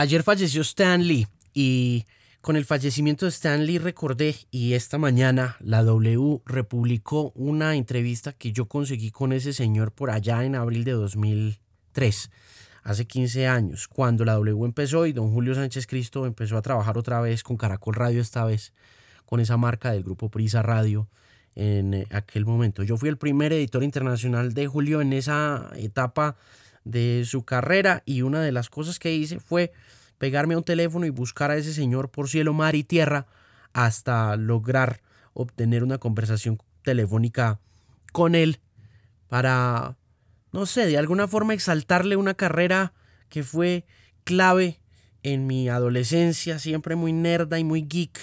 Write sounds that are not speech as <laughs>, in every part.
Ayer falleció Stan Lee y con el fallecimiento de Stan Lee recordé y esta mañana la W republicó una entrevista que yo conseguí con ese señor por allá en abril de 2003, hace 15 años, cuando la W empezó y don Julio Sánchez Cristo empezó a trabajar otra vez con Caracol Radio esta vez, con esa marca del grupo Prisa Radio en aquel momento. Yo fui el primer editor internacional de Julio en esa etapa de su carrera y una de las cosas que hice fue pegarme a un teléfono y buscar a ese señor por cielo, mar y tierra hasta lograr obtener una conversación telefónica con él para, no sé, de alguna forma exaltarle una carrera que fue clave en mi adolescencia, siempre muy nerda y muy geek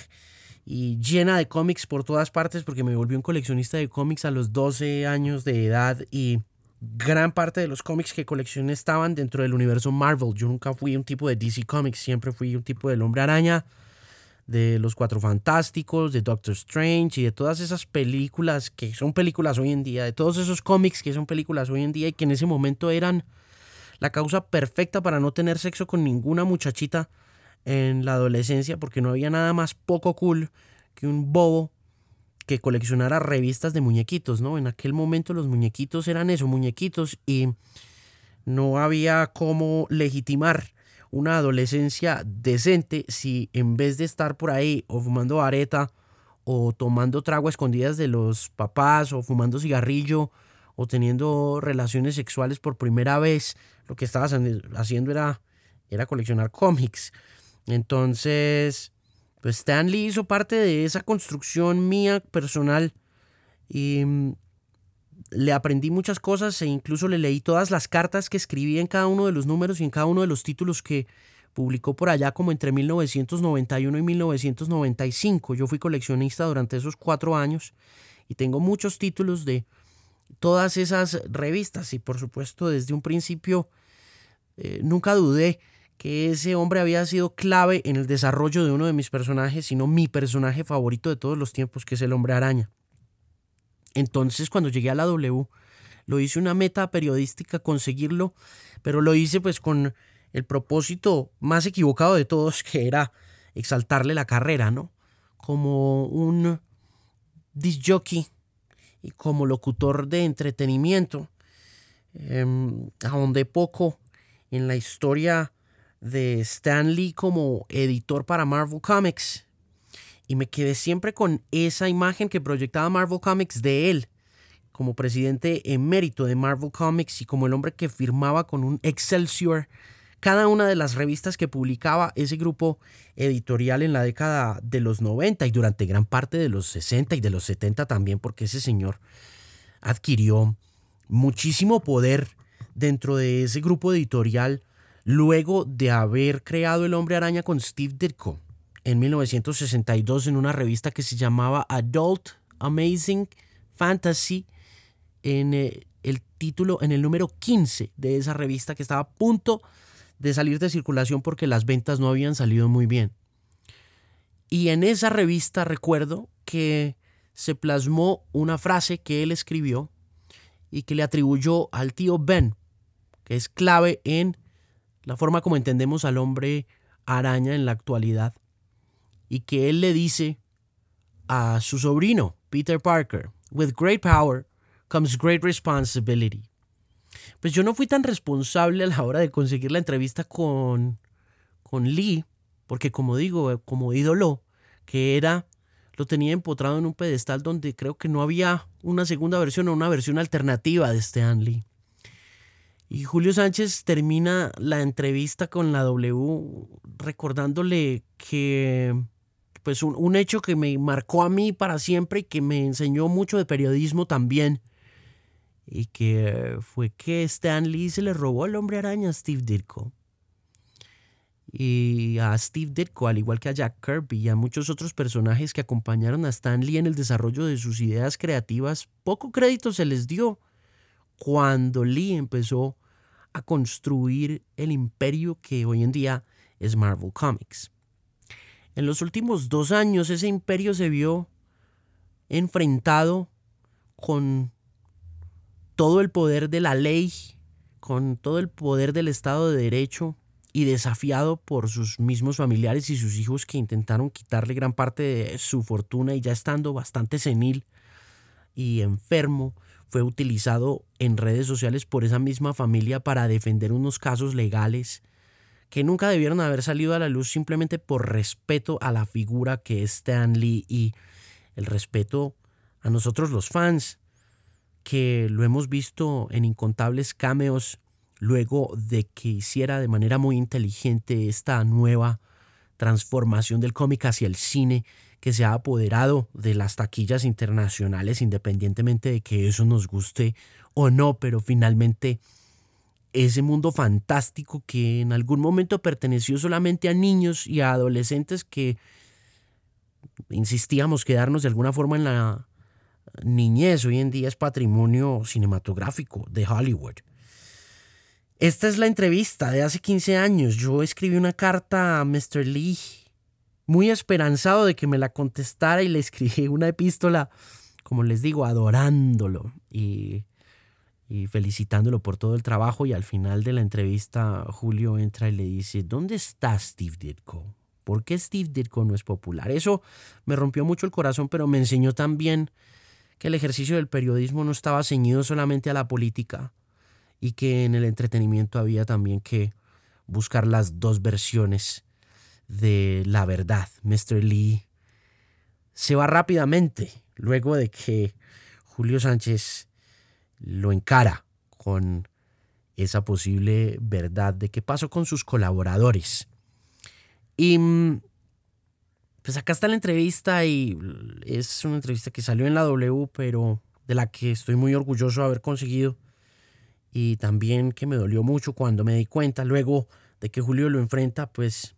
y llena de cómics por todas partes porque me volví un coleccionista de cómics a los 12 años de edad y gran parte de los cómics que coleccioné estaban dentro del universo Marvel. Yo nunca fui un tipo de DC Comics, siempre fui un tipo del Hombre Araña, de los Cuatro Fantásticos, de Doctor Strange y de todas esas películas que son películas hoy en día, de todos esos cómics que son películas hoy en día y que en ese momento eran la causa perfecta para no tener sexo con ninguna muchachita en la adolescencia porque no había nada más poco cool que un bobo que coleccionara revistas de muñequitos, ¿no? En aquel momento los muñequitos eran eso, muñequitos, y no había cómo legitimar una adolescencia decente si en vez de estar por ahí o fumando areta o tomando trago a escondidas de los papás o fumando cigarrillo o teniendo relaciones sexuales por primera vez, lo que estabas haciendo era, era coleccionar cómics. Entonces, pues Stan Lee hizo parte de esa construcción mía personal y mm, le aprendí muchas cosas e incluso le leí todas las cartas que escribí en cada uno de los números y en cada uno de los títulos que publicó por allá como entre 1991 y 1995. Yo fui coleccionista durante esos cuatro años y tengo muchos títulos de todas esas revistas y por supuesto desde un principio eh, nunca dudé que ese hombre había sido clave en el desarrollo de uno de mis personajes, sino mi personaje favorito de todos los tiempos, que es el hombre araña. Entonces cuando llegué a la W, lo hice una meta periodística conseguirlo, pero lo hice pues con el propósito más equivocado de todos, <laughs> que era exaltarle la carrera, ¿no? Como un disc jockey y como locutor de entretenimiento, em, a donde poco en la historia de Stan Lee como editor para Marvel Comics. Y me quedé siempre con esa imagen que proyectaba Marvel Comics de él, como presidente emérito de Marvel Comics y como el hombre que firmaba con un Excelsior cada una de las revistas que publicaba ese grupo editorial en la década de los 90 y durante gran parte de los 60 y de los 70 también, porque ese señor adquirió muchísimo poder dentro de ese grupo editorial luego de haber creado el hombre araña con Steve Ditko en 1962 en una revista que se llamaba Adult Amazing Fantasy en eh, el título, en el número 15 de esa revista que estaba a punto de salir de circulación porque las ventas no habían salido muy bien. Y en esa revista recuerdo que se plasmó una frase que él escribió y que le atribuyó al tío Ben, que es clave en la forma como entendemos al hombre araña en la actualidad, y que él le dice a su sobrino, Peter Parker, With great power comes great responsibility. Pues yo no fui tan responsable a la hora de conseguir la entrevista con, con Lee, porque como digo, como ídolo, que era, lo tenía empotrado en un pedestal donde creo que no había una segunda versión o una versión alternativa de Stan Lee. Y Julio Sánchez termina la entrevista con la W recordándole que pues un, hecho que me marcó a mí para siempre y que me enseñó mucho de periodismo también. Y que fue que Stan Lee se le robó el hombre araña a Steve Ditko. Y a Steve Ditko, al igual que a Jack Kirby y a muchos otros personajes que acompañaron a Stan Lee en el desarrollo de sus ideas creativas, poco crédito se les dio cuando Lee empezó a construir el imperio que hoy en día es Marvel Comics. En los últimos dos años ese imperio se vio enfrentado con todo el poder de la ley, con todo el poder del Estado de Derecho y desafiado por sus mismos familiares y sus hijos que intentaron quitarle gran parte de su fortuna y ya estando bastante senil y enfermo, fue utilizado en redes sociales por esa misma familia para defender unos casos legales que nunca debieron haber salido a la luz simplemente por respeto a la figura que es Stan Lee y el respeto a nosotros los fans, que lo hemos visto en incontables cameos luego de que hiciera de manera muy inteligente esta nueva transformación del cómic hacia el cine que se ha apoderado de las taquillas internacionales independientemente de que eso nos guste o no, pero finalmente ese mundo fantástico que en algún momento perteneció solamente a niños y a adolescentes que insistíamos quedarnos de alguna forma en la niñez, hoy en día es patrimonio cinematográfico de Hollywood. Esta es la entrevista de hace 15 años. Yo escribí una carta a Mr. Lee, muy esperanzado de que me la contestara y le escribí una epístola, como les digo, adorándolo y y felicitándolo por todo el trabajo y al final de la entrevista Julio entra y le dice, ¿dónde está Steve Ditko? ¿Por qué Steve Ditko no es popular? Eso me rompió mucho el corazón, pero me enseñó también que el ejercicio del periodismo no estaba ceñido solamente a la política y que en el entretenimiento había también que buscar las dos versiones de la verdad. Mr. Lee se va rápidamente luego de que Julio Sánchez lo encara con esa posible verdad de qué pasó con sus colaboradores. Y mm, pues acá está la entrevista y es una entrevista que salió en la W, pero de la que estoy muy orgulloso de haber conseguido. Y también que me dolió mucho cuando me di cuenta luego de que Julio lo enfrenta, pues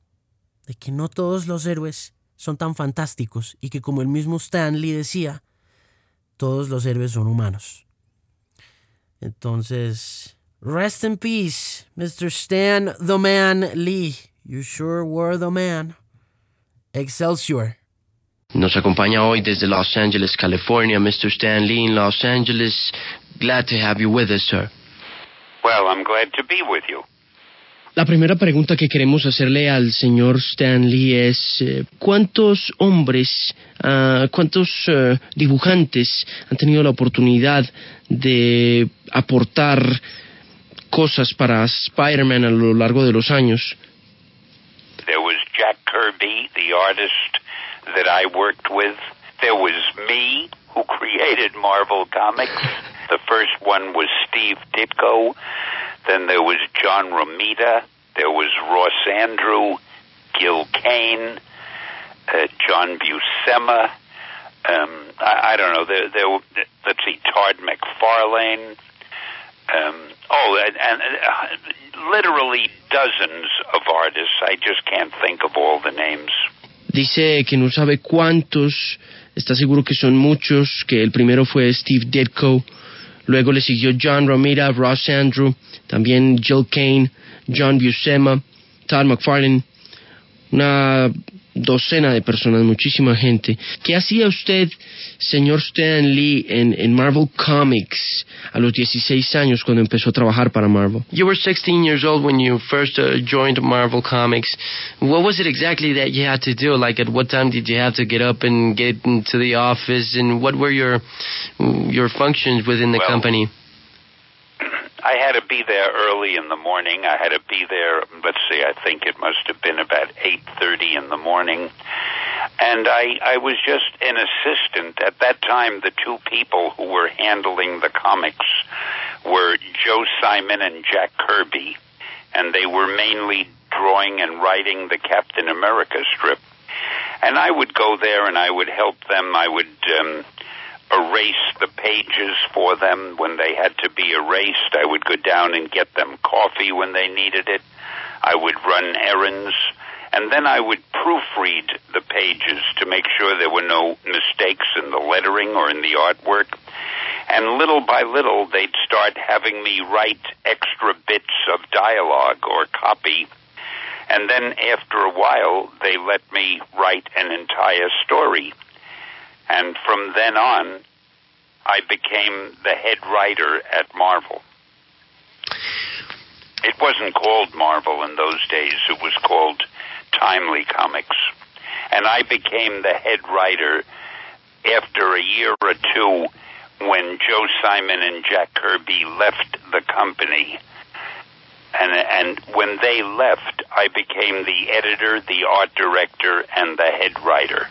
de que no todos los héroes son tan fantásticos y que como el mismo Stanley decía, todos los héroes son humanos. Entonces, rest in peace, Mr. Stan the Man Lee. You sure were the man. Excelsior. Nos acompaña hoy desde Los Angeles, California, Mr. Stan Lee in Los Angeles. Glad to have you with us, sir. Well, I'm glad to be with you. La primera pregunta que queremos hacerle al señor Stanley es eh, ¿cuántos hombres, uh, cuántos uh, dibujantes han tenido la oportunidad de aportar cosas para Spider-Man a lo largo de los años? There was Jack Kirby, the artist that I worked with. There was me, who created Marvel Comics. The first one was Steve Ditko. Then there was John Romita. There was Ross Andrew, Gil Kane, uh, John Buscema. Um, I, I don't know. There, there. Let's see, Todd McFarlane. Um, oh, and, and uh, literally dozens of artists. I just can't think of all the names. Dice que no sabe cuántos, está seguro que son muchos, que el primero fue Steve Ditko, luego le siguió John Romita, Ross Andrew, también Jill Kane, John Buscema, Todd McFarlane, una docena de personas, muchísima gente. ¿Qué hacía usted, señor Stan Lee, en, en, Marvel Comics a los 16 años cuando empezó a trabajar para Marvel? You were 16 years old when you first uh, joined Marvel Comics. What was it exactly that you had to do? Like, at what time did you have to get up and get into the office, and what were your your functions within the well, company? I had to be there early in the morning. I had to be there. Let's see. I think it must have been about eight thirty in the morning, and I I was just an assistant at that time. The two people who were handling the comics were Joe Simon and Jack Kirby, and they were mainly drawing and writing the Captain America strip. And I would go there and I would help them. I would. Um, erase the pages for them when they had to be erased. I would go down and get them coffee when they needed it. I would run errands. And then I would proofread the pages to make sure there were no mistakes in the lettering or in the artwork. And little by little, they'd start having me write extra bits of dialogue or copy. And then after a while, they let me write an entire story and from then on, I became the head writer at Marvel. it wasn't called Marvel in those days. It was called Timely Comics. And I became the head writer after a year or two when Joe Simon and Jack Kirby left the company. And, and when they left, I became the editor, the art director, and the head writer.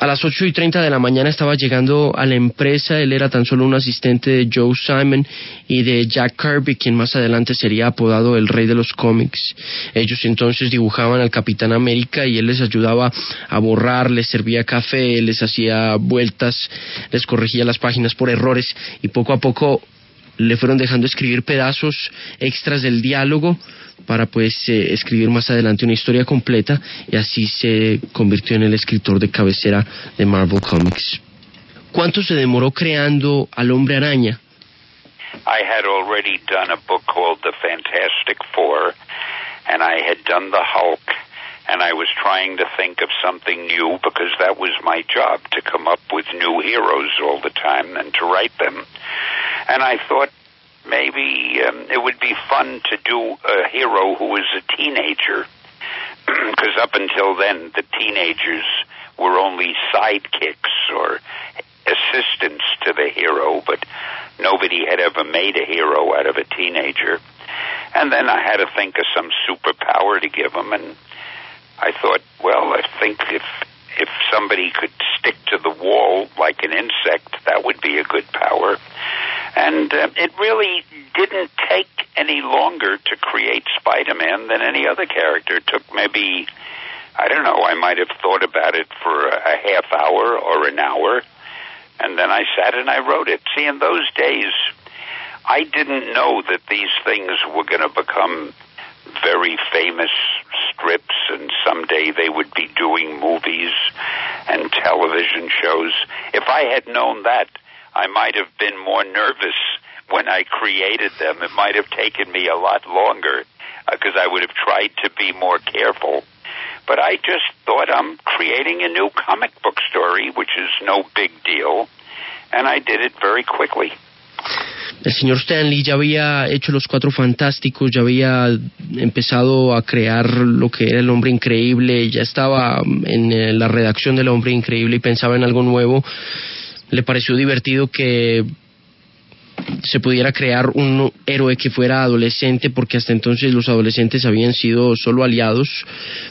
A las 8 y 30 de la mañana estaba llegando a la empresa, él era tan solo un asistente de Joe Simon y de Jack Kirby, quien más adelante sería apodado el rey de los cómics. Ellos entonces dibujaban al Capitán América y él les ayudaba a borrar, les servía café, les hacía vueltas, les corregía las páginas por errores y poco a poco le fueron dejando escribir pedazos extras del diálogo para pues eh, escribir más adelante una historia completa y así se convirtió en el escritor de cabecera de Marvel Comics. ¿Cuánto se demoró creando al hombre araña? I had already done a book called The Fantastic Four, and I had done the Hulk, and I was trying to think of something new because that was my job to come up with new heroes all the time and to write them. And I thought, maybe um, it would be fun to do a hero who was a teenager, <clears throat> because up until then, the teenagers were only sidekicks or assistants to the hero, but nobody had ever made a hero out of a teenager. And then I had to think of some superpower to give him, and I thought, well, I think if if somebody could stick to the wall like an insect, that would be a good power. And uh, it really didn't take any longer to create Spider Man than any other character. It took maybe, I don't know, I might have thought about it for a, half hour or an hour. And then I sat and I wrote it. See, in those days, I didn't know that these things were going to become very famous strips, and someday they would be doing movies and television shows. If I had known that, I might have been more nervous when I created them. It might have taken me a lot longer because uh, I would have tried to be more careful. But I just thought I'm creating a new comic book story, which is no big deal, and I did it very quickly. El señor Stanley ya había hecho los cuatro fantásticos, ya había empezado a crear lo que era el hombre increíble, ya estaba en eh, la redacción del hombre increíble y pensaba en algo nuevo. Le pareció divertido que se pudiera crear un héroe que fuera adolescente, porque hasta entonces los adolescentes habían sido solo aliados.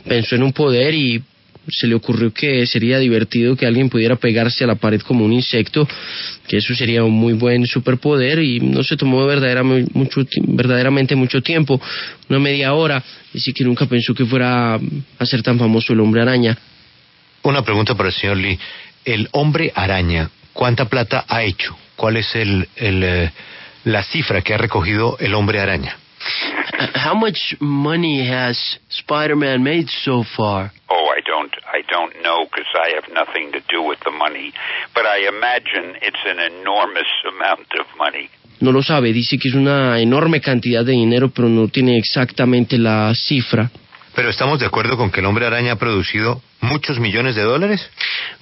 Pensó en un poder y se le ocurrió que sería divertido que alguien pudiera pegarse a la pared como un insecto, que eso sería un muy buen superpoder y no se tomó verdaderamente mucho, verdaderamente mucho tiempo, una media hora, y sí que nunca pensó que fuera a ser tan famoso el hombre araña. Una pregunta para el señor Lee. El hombre araña, ¿cuánta plata ha hecho? ¿Cuál es el, el, eh, la cifra que ha recogido el hombre araña? <clears throat> How much money has Spider-Man made so far? Oh, I don't, I don't know because I have nothing to do with the money. But I imagine it's an enormous amount of money. No lo sabe, dice que es una enorme cantidad de dinero, pero no tiene exactamente la cifra. Pero estamos de acuerdo con que el hombre araña ha producido muchos millones de dólares.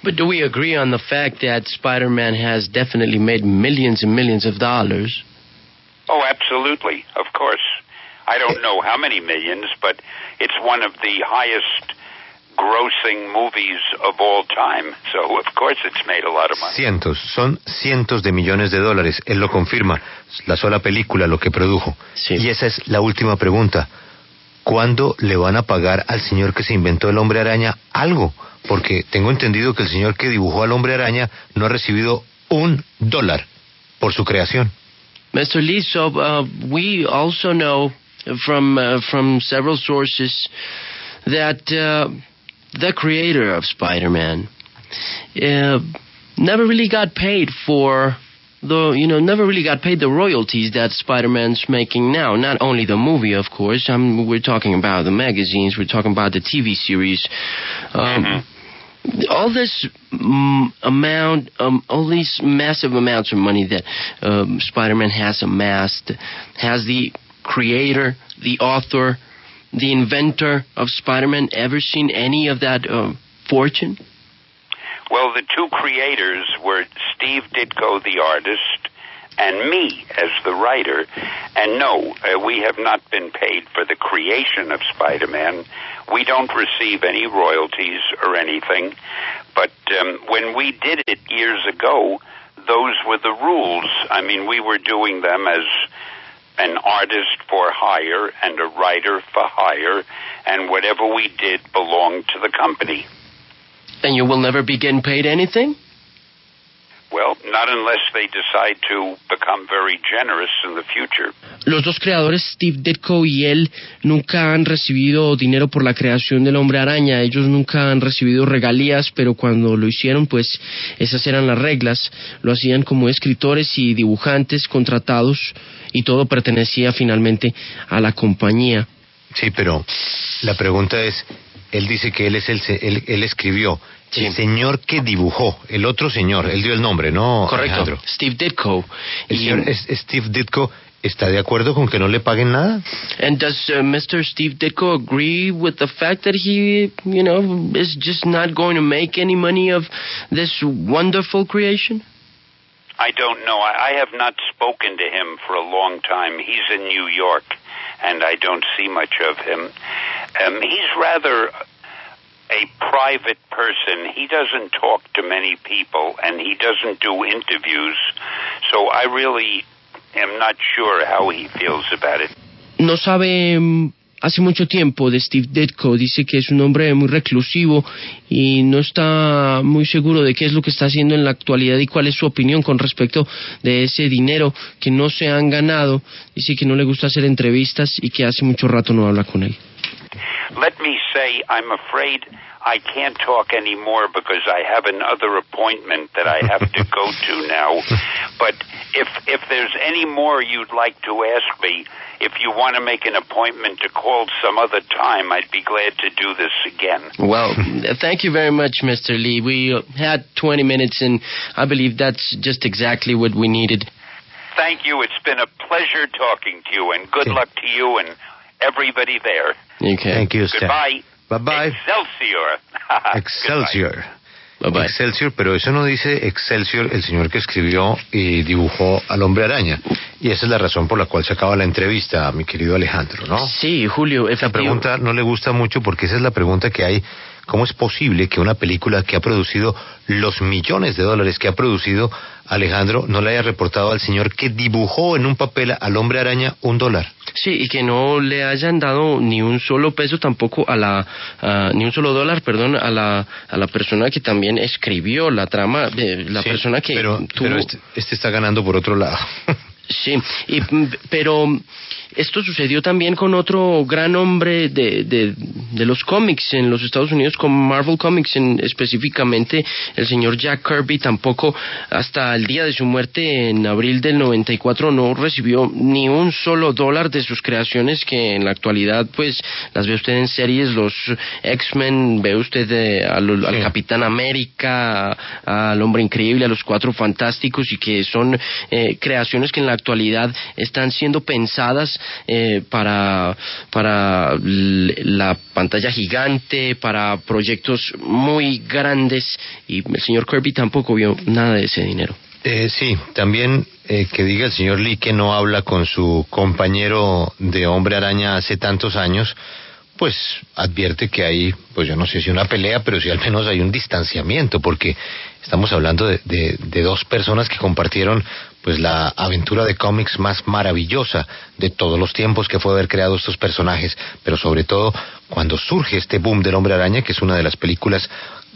But do we agree on the fact that Spider-Man has definitely made millions and millions of dollars? Oh, absolutely, of course. I don't know how many millions, but it's one of the highest grossing movies of all time. So, of course, it's made a lot of money. Cientos, son cientos de millones de dólares. Él lo confirma. La sola película lo que produjo. Sí. Y esa es la última pregunta. ¿Cuándo le van a pagar al señor que se inventó el hombre araña algo? Porque tengo entendido que el señor que dibujó al hombre araña no ha recibido un dólar por su creación. Mr. Lee, so uh, we also know from uh, from several sources that uh, the creator of Spider-Man uh, never really got paid for the you know never really got paid the royalties that Spider-Man's making now. Not only the movie, of course. Um, we're talking about the magazines. We're talking about the TV series. Um, all this mm, amount, um, all these massive amounts of money that um, Spider-Man has amassed, has the creator, the author, the inventor of Spider-Man ever seen any of that uh, fortune? Well, the two creators were Steve Ditko, the artist, and me as the writer. And no, uh, we have not been paid for the creation of Spider Man. We don't receive any royalties or anything. But um, when we did it years ago, those were the rules. I mean, we were doing them as an artist for hire and a writer for hire, and whatever we did belonged to the company. And you will never be getting paid anything? Well, not unless they decide to become very generous in the future. Los dos creadores, Steve Ditko y él, nunca han recibido dinero por la creación del hombre araña. Ellos nunca han recibido regalías, pero cuando lo hicieron, pues esas eran las reglas. Lo hacían como escritores y dibujantes contratados y todo pertenecía finalmente a la compañía. Sí, pero la pregunta es, él dice que él es el, él, él escribió. Sí. El señor que dibujó, el otro señor, él dio el nombre, ¿no? Correcto, Alejandro? Steve Ditko. El Y- señor es- Steve Ditko está de acuerdo con que no le paguen nada. And does uh, Mr. Steve Ditko agree with the fact that he, you know, is just not going to make any money of this wonderful creation? I don't know. I, I have not spoken to him for a long time. He's in New York, and I don't see much of him. Um, he's rather a private person. He doesn't talk to many people, and he doesn't do interviews. So I really am not sure how he feels about it. No sabe mm, hace mucho tiempo de Steve Ditko. Dice que es un hombre muy reclusivo y no está muy seguro de qué es lo que está haciendo en la actualidad y cuál es su opinión con respecto de ese dinero que no se han ganado. Dice que no le gusta hacer entrevistas y que hace mucho rato no habla con él. Let me say, I'm afraid I can't talk anymore because I have another appointment that I have to go to <laughs> now. But if if there's any more you'd like to ask me, if you want to make an appointment to call some other time, I'd be glad to do this again. Well, thank you very much, Mr. Lee. We uh, had 20 minutes, and I believe that's just exactly what we needed. Thank you. It's been a pleasure talking to you, and good luck to you and everybody there. Okay. Thank you, Stan. Goodbye. Bye bye. Excelsior. <laughs> Excelsior. Bye-bye. Excelsior, pero eso no dice Excelsior el señor que escribió y dibujó al hombre araña. Y esa es la razón por la cual se acaba la entrevista, mi querido Alejandro, ¿no? Sí, Julio, efectivo- pregunta no le gusta mucho porque esa es la pregunta que hay. ¿Cómo es posible que una película que ha producido los millones de dólares que ha producido Alejandro no le haya reportado al señor que dibujó en un papel al hombre araña un dólar? Sí, y que no le hayan dado ni un solo peso tampoco a la, a- ni un solo dólar, perdón, a la, a la persona que también escribió la trama, eh, la Sí, persona que Pero, tuvo... pero este, este está ganando por otro lado. <laughs> Sí, y, mm, pero esto sucedió también con otro gran hombre de, de, de los cómics en los Estados Unidos, con Marvel Comics en, específicamente, el señor Jack Kirby tampoco hasta el día de su muerte en abril del 94 no recibió ni un solo dólar de sus creaciones que en la actualidad pues las ve usted en series, los X-Men, ve usted eh, al, al Sí. Capitán América, al Hombre Increíble, a los Cuatro Fantásticos y que son eh, creaciones que en la actualidad están siendo pensadas eh, para, para la pantalla gigante, para proyectos muy grandes y el señor Kirby tampoco vio nada de ese dinero. Eh, sí, también eh, que diga el señor Lee que no habla con su compañero de hombre araña hace tantos años, pues advierte que hay, pues yo no sé si una pelea, pero sí al menos hay un distanciamiento, porque estamos hablando de dos personas que compartieron pues la aventura de cómics más maravillosa de todos los tiempos que fue haber creado estos personajes, pero sobre todo cuando surge este boom del hombre araña, que es una de las películas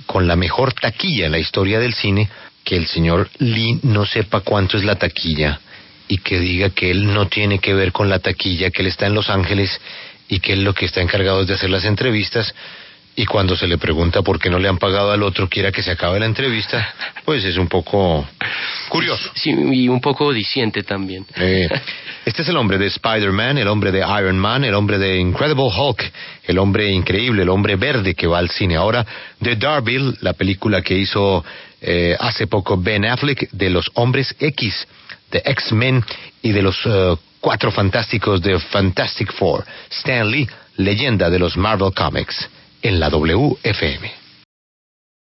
con la mejor taquilla en la historia del cine, que el señor Lee no sepa cuánto es la taquilla y que diga que él no tiene que ver con la taquilla, que él está en Los Ángeles y que él lo que está encargado es de hacer las entrevistas y cuando se le pregunta por qué no le han pagado al otro, quiera que se acabe la entrevista, pues es un poco curioso. Sí, y un poco diciente también. Eh, este es el hombre de Spider-Man, el hombre de Iron Man, el hombre de Incredible Hulk, el hombre increíble, el hombre verde que va al cine. Ahora, de Darville, la película que hizo eh, hace poco Ben Affleck de los hombres X, de X-Men y de los eh, cuatro fantásticos de Fantastic Four. Stan Lee, leyenda de los Marvel Comics, en la WFM.